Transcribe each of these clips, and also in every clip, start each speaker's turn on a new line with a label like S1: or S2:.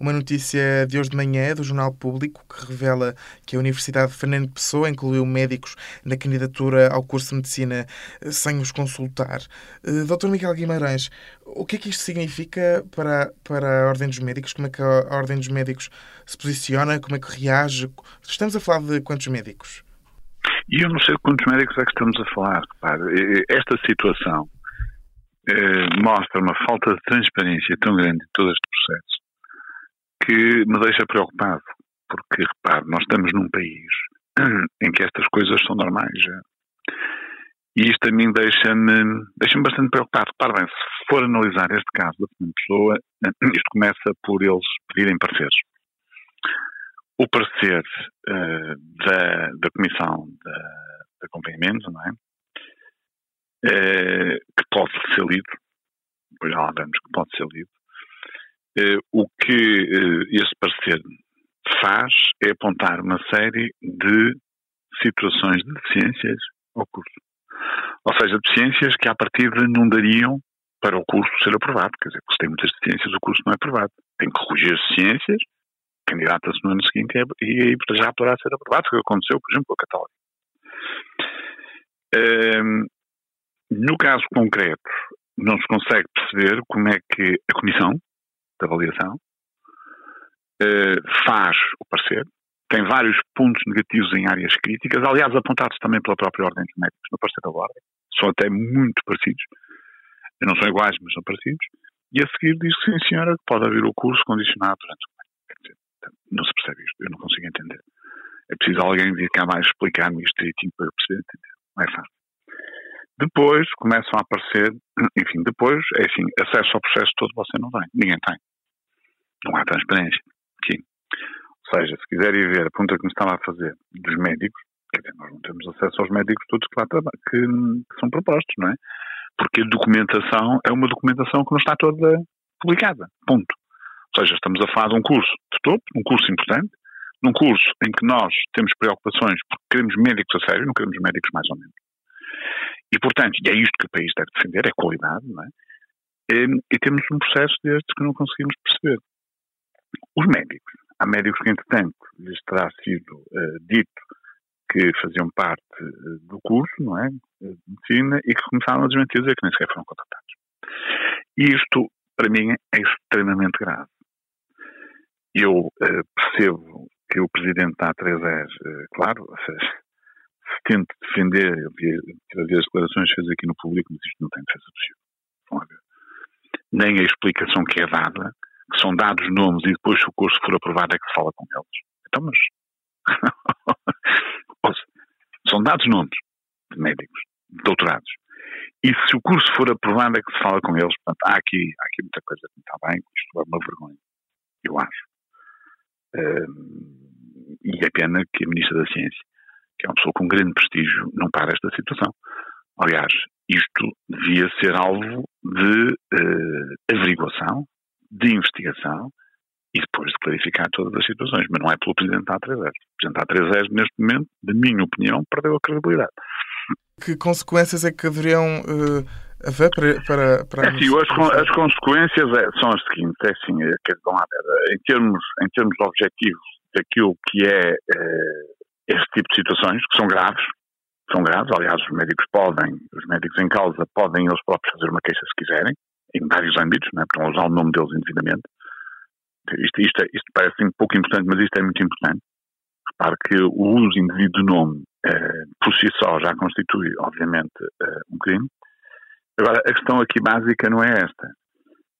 S1: uma notícia de hoje de manhã do Jornal Público que revela que a Universidade de Fernando Pessoa incluiu médicos na candidatura ao curso de Medicina eh, sem os consultar. Eh, Dr. Miguel Guimarães, o que é que isto significa para, para a Ordem dos Médicos? Como é que a Ordem dos Médicos se posiciona? Como é que reage? Estamos a falar de quantos médicos?
S2: E eu não sei quantos médicos é que estamos a falar. Repare, esta situação eh, mostra uma falta de transparência tão grande em todo este processo que me deixa preocupado. Porque, repare, nós estamos num país em que estas coisas são normais já. E isto a mim deixa-me deixa bastante preocupado. Repare bem, se for analisar este caso da pessoa, isto começa por eles pedirem pareceres. O parecer uh, da, da Comissão de, de Acompanhamento, não é? Uh, que pode ser lido, depois já lá vemos que pode ser lido, o que uh, esse parecer faz é apontar uma série de situações de deficiências ao curso. Ou seja, deficiências que à partida não dariam para o curso ser aprovado. Quer dizer, se tem muitas deficiências, o curso não é aprovado. Tem que corrigir as deficiências, candidata-se no ano seguinte e aí já poderá ser aprovado, o que aconteceu, por exemplo, com a Católica. Um, no caso concreto, não se consegue perceber como é que a Comissão de Avaliação faz o parecer. Tem vários pontos negativos em áreas críticas, aliás, apontados também pela própria Ordem dos Médicos no parecer da Ordem. São até muito parecidos. Não são iguais, mas são parecidos. E a seguir diz sim, senhora, que pode haver o curso condicionado durante o ano. Não se percebe isto, eu não consigo entender. É preciso alguém vir cá mais explicar-me isto direitinho para eu perceber entender. Não é fácil. Depois começam a aparecer, enfim, depois, é assim, acesso ao processo todo você não tem. Ninguém tem. Não há transparência. Aqui. Ou seja, se quiserem ver a pergunta que me estava a fazer dos médicos, quer dizer, nós não temos acesso aos médicos todos que lá trabalham, que, são propostos, não é? Porque a documentação é uma documentação que não está toda publicada. Ponto. Ou seja, estamos a falar de um curso de topo, um curso importante, num curso em que nós temos preocupações porque queremos médicos a sério, não queremos médicos mais ou menos. E, portanto, e é isto que o país deve defender, é qualidade, não é? E, e temos um processo destes que não conseguimos perceber. Os médicos, há médicos que, entretanto, lhes terá sido uh, dito que faziam parte uh, do curso, não é? De medicina, e que começaram a desmentir dizer que nem sequer foram contratados. E isto, para mim, é extremamente grave. Eu uh, percebo que o presidente da A3S, uh, claro, seja, se tente defender, eu vi, a ver as declarações que fez aqui no público, mas isto não tem defesa possível. Nem a explicação que é dada, que são dados nomes e depois, se o curso for aprovado, é que se fala com eles. Então, mas. são dados nomes de médicos, de doutorados. E se o curso for aprovado, é que se fala com eles. Portanto, há aqui, há aqui muita coisa que não está bem, isto é uma vergonha, eu acho. E é pena que a Ministra da Ciência, que é uma pessoa com grande prestígio, não para esta situação. Aliás, isto devia ser alvo de uh, averiguação, de investigação e depois de clarificar todas as situações. Mas não é pelo Presidente da A3S. O Presidente da A3S, neste momento, de minha opinião, perdeu a credibilidade.
S1: Que consequências é que deveriam uh, haver para. para, para
S2: é assim, as, as consequências é, são as seguintes: é assim, é, dizer, em termos, em termos objetivos daquilo que é uh, este tipo de situações, que são graves, são graves, aliás, os médicos podem, os médicos em causa podem eles próprios fazer uma queixa se quiserem, em vários âmbitos, não é? para usar o nome deles indevidamente. Isto, isto, isto parece pouco importante, mas isto é muito importante. Repare que o uso indevido do nome, eh, por si só, já constitui, obviamente, eh, um crime. Agora, a questão aqui básica não é esta.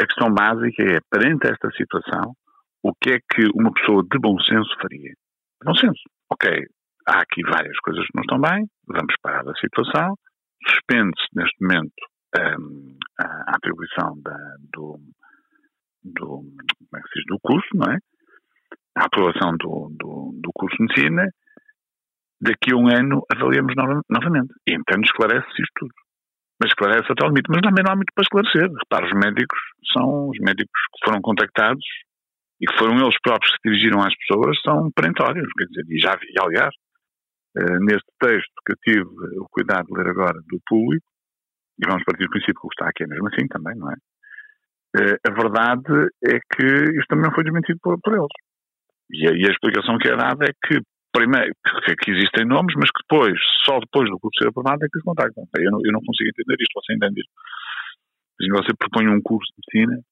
S2: A questão básica é, perante esta situação, o que é que uma pessoa de bom senso faria? Bom senso. Ok, há aqui várias coisas que não estão bem, vamos parar a situação, suspende-se neste momento um, a, atribuição da, do, do, é diz, do curso, não é? A aprovação do, do, do curso de medicina, daqui a um ano avaliamos no, novamente. E então esclarece-se isto tudo. Mas esclarece até o limite. Mas também não há muito para esclarecer. Repara, os médicos são os médicos que foram contactados e que foram eles próprios que dirigiram às pessoas, são perentórios. Quer dizer, e, já, e aliás, eh, neste texto que eu tive o cuidado de ler agora do público, e vamos partir do princípio que o que está aqui é mesmo assim também, não é? Uh, a verdade é que isto também foi desmentido por, por eles. E a, e a, explicação que é dada é que, primeiro, que, que, existem nomes, mas que depois, só depois do curso ser aprovado, é que os contactam. Eu não, eu não consigo entender isto, você entende isto. Você propõe um curso de medicina,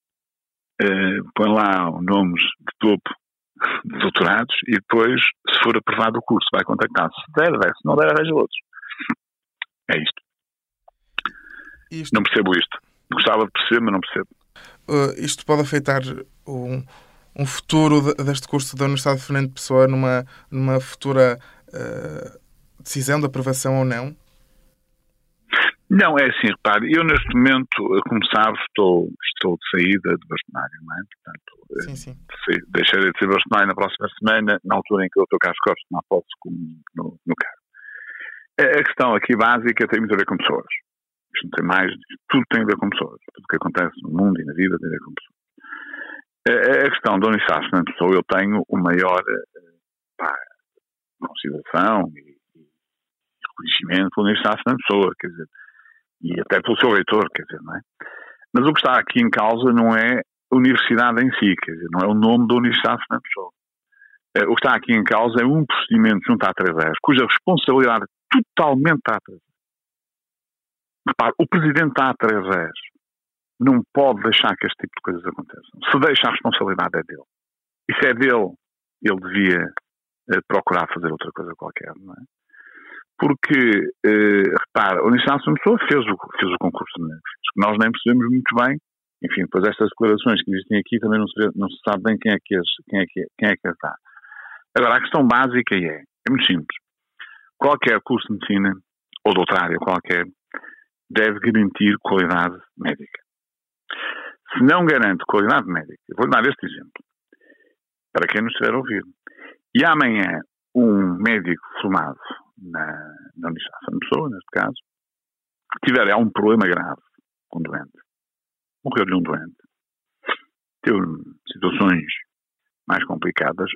S2: uh, põe lá nomes de topo de doutorados e depois, se for aprovado o curso, vai contactar. Se der, der. Se não der, arranja outros. É isto. Isto. Não percebo isto. Gostava de perceber, mas não percebo.
S1: Uh, isto pode afetar um, um futuro deste curso da Universidade de Fernando Pessoa numa, numa futura uh, decisão de aprovação ou não?
S2: Não, é assim, repare, eu neste momento, como sabe, estou, estou de saída de bastonário, não é? Portanto, sim, sim. deixarei de ser bastonário na próxima semana, na altura em que o Dr. Carlos Costa não posso no, no cargo. A questão aqui básica tem muito a ver com pessoas. Não tem mais, tudo tem a ver com pessoas. Tudo o que acontece no mundo e na vida tem a ver com pessoas. A, questão da Unicef na pessoa, eu tenho o maior pá, consideração e, reconhecimento pela Unicef na pessoa, quer dizer, e até pelo seu reitor, quer dizer, não é? Mas o que está aqui em causa não é a universidade em si, quer dizer, não é o nome da Universidade Fernando Pessoa. Eh, o que está aqui em causa é um procedimento junto à 3 cuja responsabilidade totalmente a 3 Repare, o presidente da A3 não pode deixar que este tipo de coisas aconteçam. Se deixa, a responsabilidade é dele. E se é dele, ele devia eh, procurar fazer outra coisa qualquer, não é? porque, eh, repara, a Universidade de Pessoa fez o, fez o concurso de. Nós nem percebemos muito bem, enfim, depois estas declarações que existem aqui também não se, vê, não se sabe bem quem é que, as, quem é que, quem é que as dá. Agora, a questão básica é, é muito simples. Qualquer curso de medicina, ou doutorário qualquer, deve garantir qualidade médica. Se não garante qualidade médica, vou dar este exemplo, para quem nos estiver a ouvir. E amanhã, um médico formado na, na Universidade de Pessoa, neste caso, tiver um problema grave com um doente, morreu-lhe um doente, teve situações mais complicadas,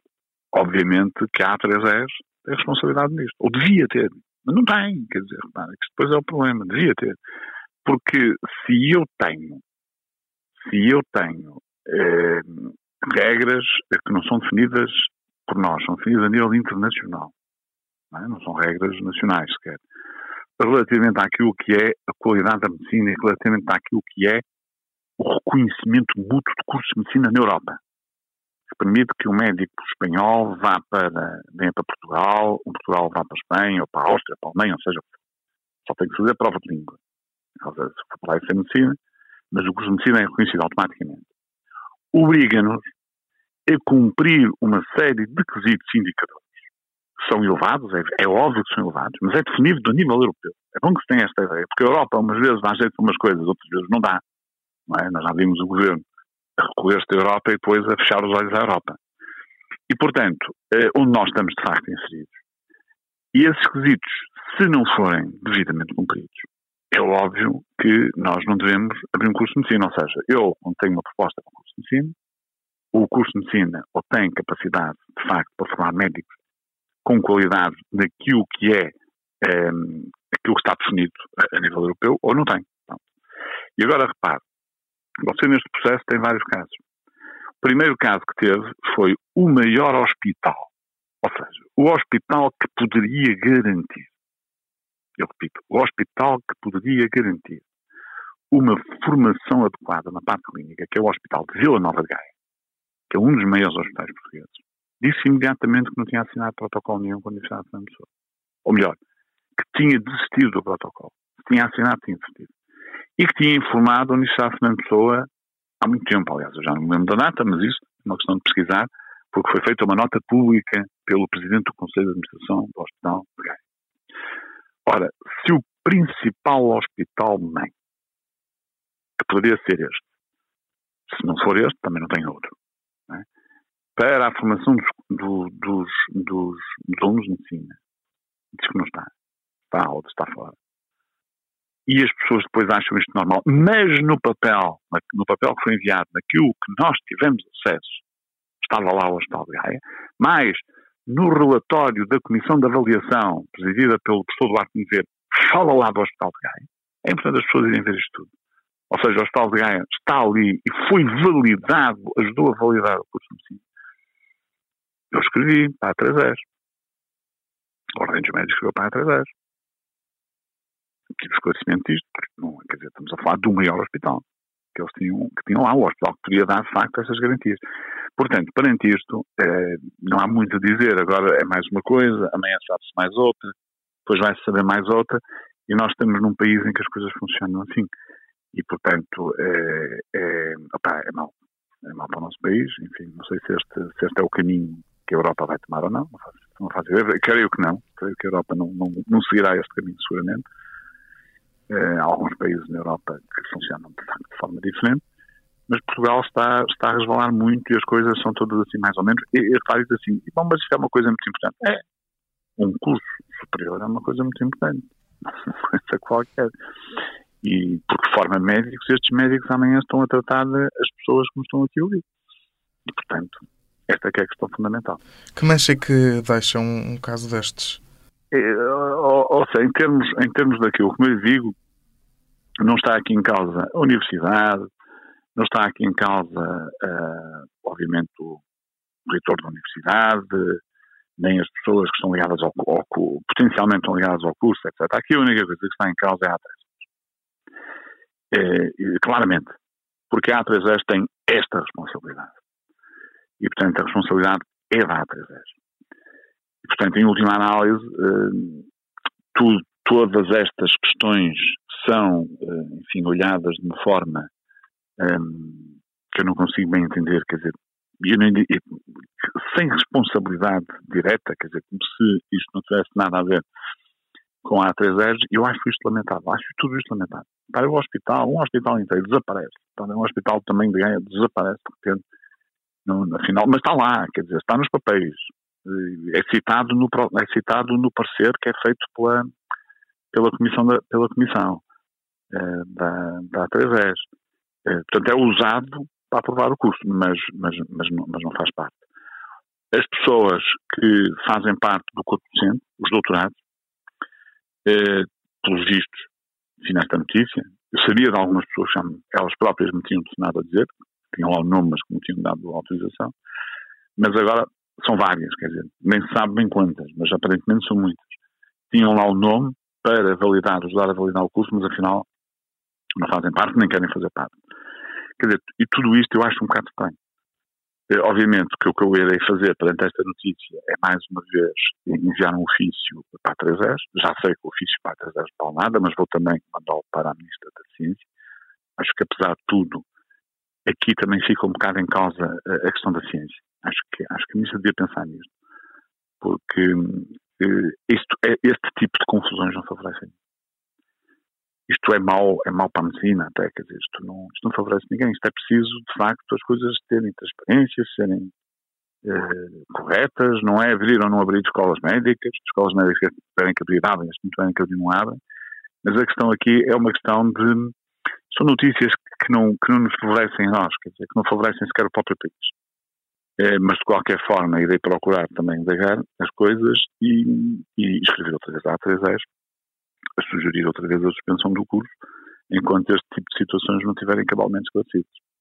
S2: obviamente que a A3S tem responsabilidade nisto, ou devia ter, mas não tem, quer dizer, repara, que depois é o problema, devia ter. Porque se eu tenho, se eu tenho eh, regras que não são definidas por nós, são definidas a nível internacional, não, é? não são regras nacionais sequer. Relativamente àquilo que é a qualidade da medicina e relativamente àquilo que é o reconhecimento mútuo de cursos de medicina na Europa. Que permite que um médico espanhol vá para, venha para Portugal, um Portugal vá para a Espanha, ou para a Áustria, para a Alemanha, ou seja, só tem que fazer a prova de língua. Ou seja, se for para lá é medicina, mas o curso de medicina é reconhecido automaticamente. Obriga-nos a cumprir uma série de quesitos indicadores são elevados, é, é, óbvio que são elevados, mas é definido do nível europeu. É bom que se tenha esta ideia, porque a Europa, umas vezes, dá jeito para umas coisas, outras vezes não dá. Não é? Nós já vimos o governo recolher-se da Europa e depois a fechar os olhos à Europa. E, portanto, eh, onde nós estamos de facto inseridos. E esses requisitos, se não forem devidamente cumpridos, é óbvio que nós não devemos abrir um curso de medicina. Ou seja, eu, quando tenho uma proposta para um curso de medicina, o curso de medicina ou tem capacidade, de facto, para formar médicos com qualidade daquilo que é ehm, aquilo que está definido a, nível europeu, ou não tem. E agora repare, você neste processo tem vários casos. O primeiro caso que teve foi o maior hospital, ou seja, o hospital que poderia garantir, eu repito, o hospital que poderia garantir uma formação adequada na parte clínica, que é o Hospital de Vila Nova de Gaia, que é um dos maiores hospitais portugueses, disse imediatamente que não tinha assinado protocolo nenhum com a Universidade de Fernando Pessoa. Ou melhor, que tinha desistido do protocolo. Se tinha assinado, tinha desistido. E que tinha informado a Universidade de Fernando Pessoa há muito tempo, aliás, eu já não me lembro da data, mas isso é uma questão de pesquisar, porque foi feita uma nota pública pelo Presidente do Conselho de Administração do Hospital de Gaia. Ora, se o principal hospital mãe, que poderia ser este, se não for este, também não tem outro, para a formação dos, do, dos, dos, dos alunos de medicina. Diz que não está. Está alto, está fora. E as pessoas depois acham isto normal. Mas no papel, no papel que foi enviado, naquilo que nós tivemos acesso, estava lá o Hospital de Gaia, mas no relatório da Comissão de Avaliação, presidida pelo professor Duarte Nevedo, fala lá do Hospital de Gaia. É importante as pessoas irem ver isto tudo. ou seja, o Hospital de Gaia está ali e foi validado, ajudou a validar o curso de medicina, eu escrevi para a 3 A Ordem dos Médicos escreveu para a 3 Tive esclarecimento disto, porque não, quer dizer, estamos a falar do maior hospital que eles tinham, que tinham lá, o hospital que poderia dar de facto essas garantias. Portanto, perante isto, eh, não há muito a dizer. Agora é mais uma coisa, amanhã sabe-se mais outra, depois vai-se saber mais outra, e nós estamos num país em que as coisas funcionam assim. E, portanto, é, é, opa, é mau. É mau para o nosso país. Enfim, não sei se este, se este é o caminho que a Europa vai tomar ou não. Não não. Creio que não. Creio que a Europa não, não, não seguirá este caminho, seguramente. É, há alguns países na Europa que funcionam de, facto, de forma diferente mas Portugal está, está a resvalar muito e as coisas são todas assim mais ou menos. E, e claro, assim, bom, mas isto é uma coisa muito importante. É, um curso superior é uma coisa muito importante. Uma coisa qualquer. E porque forma médicos, estes médicos amanhã estão a tratar as pessoas como estão aqui a ouvir. E, portanto, esta é, é a questão fundamental.
S1: Que mancha é que deixa um, um caso destes?
S2: É, ou, ou seja, em termos, em termos daquilo, como eu digo, não está aqui em causa a universidade, não está aqui em causa, uh, obviamente, o reitor da universidade, nem as pessoas que estão ligadas ao, potencialmente estão ligadas ao curso, etc. Aqui a única coisa que está em causa é a A3. É, claramente, porque a A3S tem esta responsabilidade. E, portanto, a responsabilidade é da A3S. E, portanto, em última análise, uh, tudo, todas estas questões são, uh, enfim, olhadas de uma forma um, que eu não consigo bem entender, quer dizer, sem responsabilidade direta, quer dizer, como se isto não tivesse nada a ver com a A3 eu acho isto lamentável, acho tudo isto lamentável. Para o hospital, um hospital inteiro desaparece, para um hospital também de ganha desaparece de repente, no, no final, mas está lá, quer dizer, está nos papéis, é citado no, é citado no parecer que é feito pela, pela comissão, da, pela comissão. eh, da, da A3 é, portanto, é usado para aprovar o curso, mas, mas, mas, não, mas não faz parte. As pessoas que fazem parte do corpo docente, os doutorados, eh, pelos vistos, final esta notícia, eu sabia de algumas pessoas que elas próprias me tinham nada a dizer, tinham lá o nome, mas que me tinham dado autorização, mas agora são várias, quer dizer, nem se sabe bem quantas, mas aparentemente são muitas. Tinham lá o nome para validar, ajudar a validar o curso, mas afinal não fazem parte, nem querem fazer parte. Quer dizer, e tudo isto eu acho um bocado estranho. Eh, obviamente que o que eu irei fazer perante esta notícia é mais uma vez enviar um ofício para a 3 Já sei que o ofício para a 3 não vale nada, mas vou também mandá-lo para a Ministra da Ciência. Acho que apesar de tudo, aqui também fica um bocado em causa a questão da ciência. Acho que, acho que a Ministra devia pensar nisto. Porque uh, isto, é, este tipo de confusões não favorecem isto é mau, é mau para a medicina até, quer dizer, isto não, isto não favorece ninguém, isto é preciso, de facto, as coisas terem transparência, serem eh, corretas, não é? Abrir ou não abrir escolas médicas, escolas médicas tiverem que abrir, abrem, as que não tiverem que abrir, não abrem, mas a questão aqui é uma questão de, são notícias que não, que não nos favorecem nós, quer dizer, que não favorecem sequer o próprio país. É, mas de qualquer forma irei procurar também indagar as coisas e, e escrever outras vezes a sugerir outra vez a suspensão do curso, enquanto este tipo de situações não estiverem cabalmente esclarecidas.